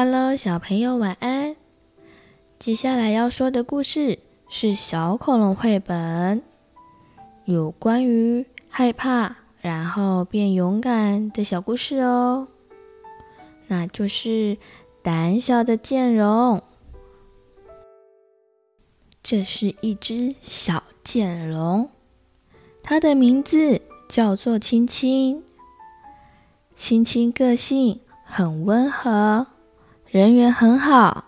Hello，小朋友晚安。接下来要说的故事是小恐龙绘本，有关于害怕然后变勇敢的小故事哦。那就是胆小的剑龙。这是一只小剑龙，它的名字叫做青青。青青个性很温和。人缘很好，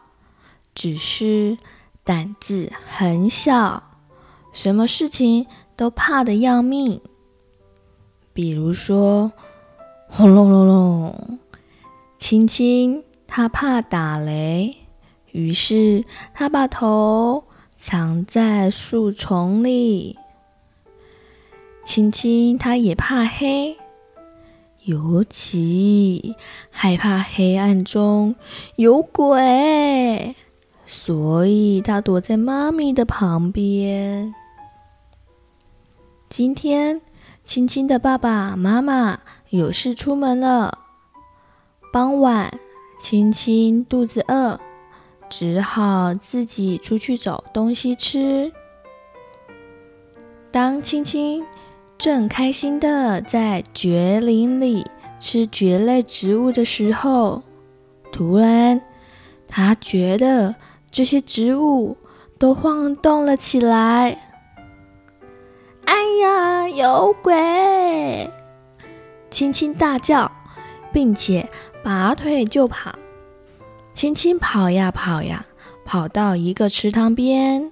只是胆子很小，什么事情都怕得要命。比如说，轰隆隆隆，青青他怕打雷，于是他把头藏在树丛里。青青他也怕黑。尤其害怕黑暗中有鬼，所以他躲在妈咪的旁边。今天，青青的爸爸妈妈有事出门了。傍晚，青青肚子饿，只好自己出去找东西吃。当青青正开心的在蕨林里吃蕨类植物的时候，突然，他觉得这些植物都晃动了起来。哎呀，有鬼！青青大叫，并且拔腿就跑。青青跑呀跑呀，跑到一个池塘边，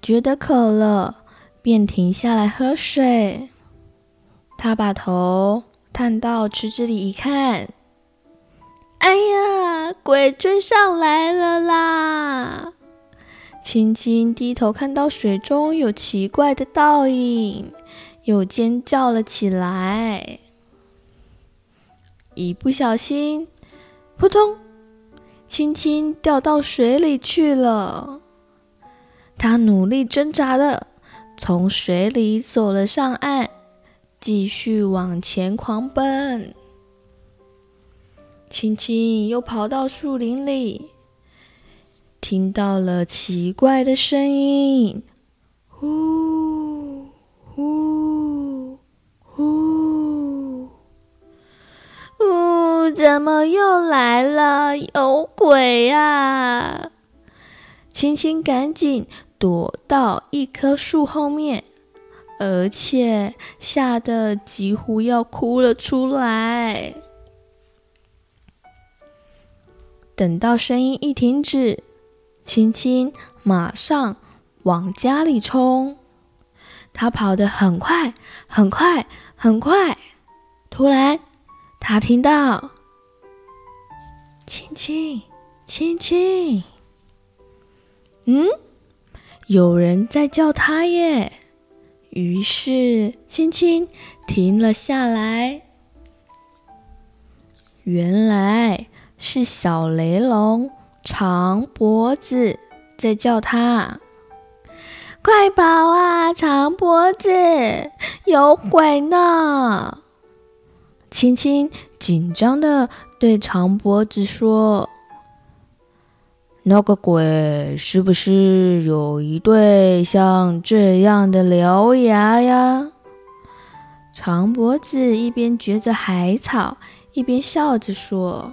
觉得渴了，便停下来喝水。他把头探到池子里一看，哎呀，鬼追上来了啦！青青低头看到水中有奇怪的倒影，又尖叫了起来。一不小心，扑通，青青掉到水里去了。他努力挣扎的从水里走了上岸。继续往前狂奔，青青又跑到树林里，听到了奇怪的声音，呼呼呼！呜，怎么又来了？有鬼啊！青青赶紧躲到一棵树后面。而且吓得几乎要哭了出来。等到声音一停止，青青马上往家里冲。他跑得很快，很快，很快。突然，他听到：“青青，青青。”嗯，有人在叫他耶。于是，青青停了下来。原来是小雷龙长脖子在叫他：“快跑啊，长脖子，有鬼呢！”青青紧张地对长脖子说。那个鬼是不是有一对像这样的獠牙呀？长脖子一边嚼着海草，一边笑着说：“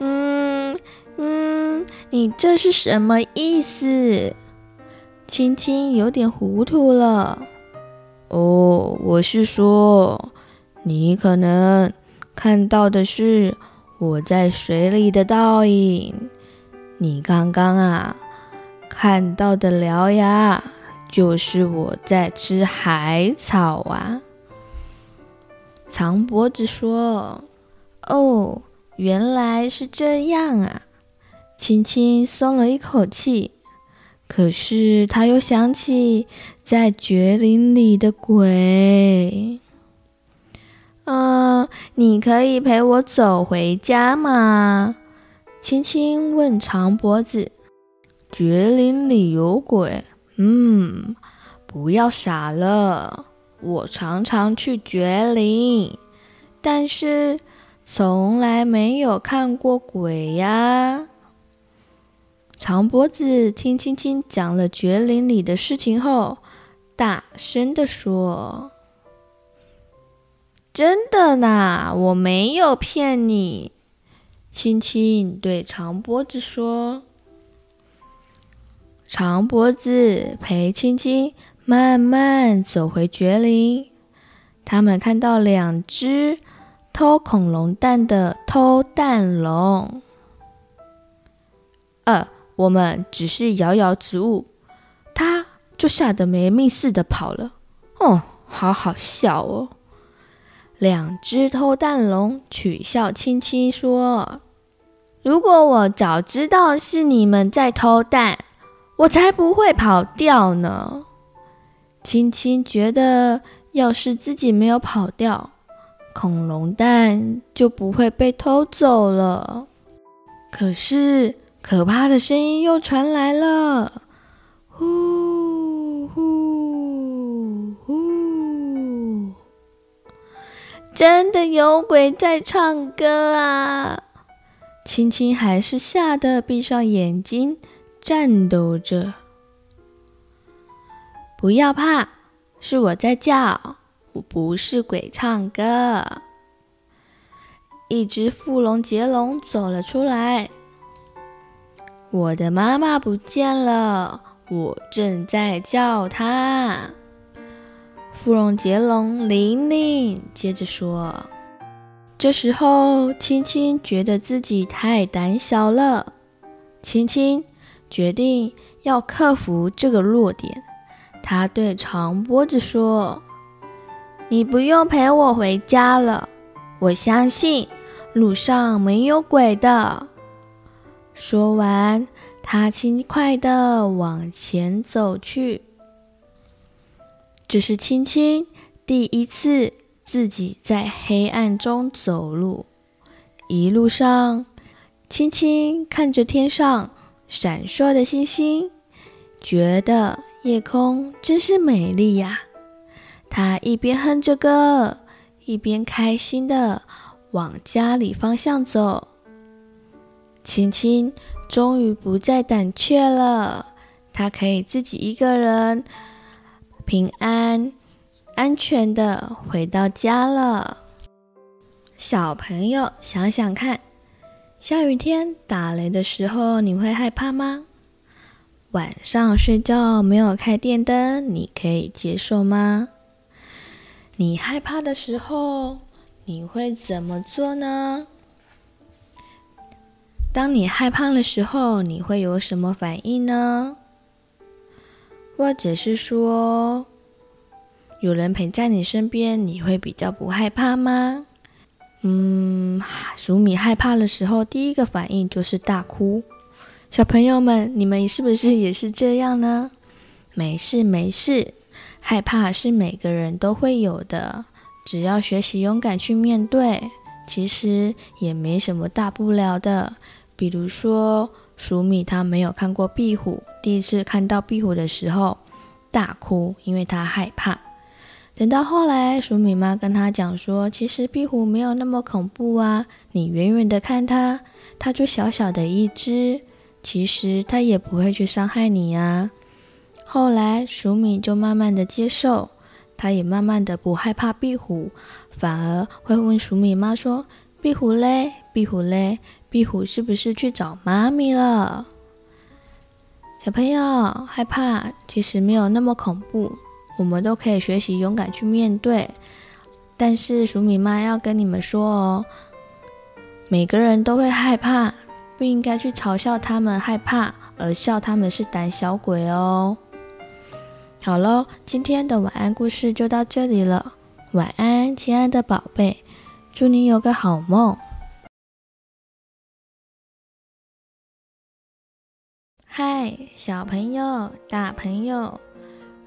嗯嗯，你这是什么意思？”青青有点糊涂了。哦，我是说，你可能看到的是我在水里的倒影。你刚刚啊看到的獠牙，就是我在吃海草啊。长脖子说：“哦，原来是这样啊。”青青松了一口气，可是他又想起在绝林里的鬼。嗯，你可以陪我走回家吗？青青问长脖子：“绝林里有鬼？嗯，不要傻了。我常常去绝林，但是从来没有看过鬼呀。”长脖子听青青讲了绝林里的事情后，大声地说：“真的呢，我没有骗你。”青青对长脖子说：“长脖子陪青青慢慢走回绝林，他们看到两只偷恐龙蛋的偷蛋龙。呃。”我们只是摇摇植物，他就吓得没命似的跑了。哦，好好笑哦！两只偷蛋龙取笑青青说：“如果我早知道是你们在偷蛋，我才不会跑掉呢。”青青觉得，要是自己没有跑掉，恐龙蛋就不会被偷走了。可是。可怕的声音又传来了，呼呼呼！真的有鬼在唱歌啊！青青还是吓得闭上眼睛，颤抖着。不要怕，是我在叫，我不是鬼唱歌。一只富龙杰龙走了出来。我的妈妈不见了，我正在叫她。富龙杰龙玲玲接着说。这时候，青青觉得自己太胆小了。青青决定要克服这个弱点。她对长脖子说：“你不用陪我回家了，我相信路上没有鬼的。”说完，他轻快地往前走去。这是青青第一次自己在黑暗中走路。一路上，青青看着天上闪烁的星星，觉得夜空真是美丽呀。他一边哼着歌，一边开心地往家里方向走。青青终于不再胆怯了，她可以自己一个人平安、安全的回到家了。小朋友，想想看，下雨天打雷的时候，你会害怕吗？晚上睡觉没有开电灯，你可以接受吗？你害怕的时候，你会怎么做呢？当你害怕的时候，你会有什么反应呢？或者是说，有人陪在你身边，你会比较不害怕吗？嗯，鼠米害怕的时候，第一个反应就是大哭。小朋友们，你们是不是也是这样呢？没事没事，害怕是每个人都会有的，只要学习勇敢去面对，其实也没什么大不了的。比如说，鼠米他没有看过壁虎，第一次看到壁虎的时候大哭，因为他害怕。等到后来，鼠米妈跟他讲说：“其实壁虎没有那么恐怖啊，你远远的看它，它就小小的一只，其实它也不会去伤害你呀。”后来，鼠米就慢慢的接受，他也慢慢的不害怕壁虎，反而会问鼠米妈说：“壁虎嘞？壁虎嘞？”壁虎是不是去找妈咪了？小朋友害怕，其实没有那么恐怖，我们都可以学习勇敢去面对。但是鼠米妈要跟你们说哦，每个人都会害怕，不应该去嘲笑他们害怕，而笑他们是胆小鬼哦。好喽，今天的晚安故事就到这里了，晚安，亲爱的宝贝，祝你有个好梦。嗨，小朋友、大朋友，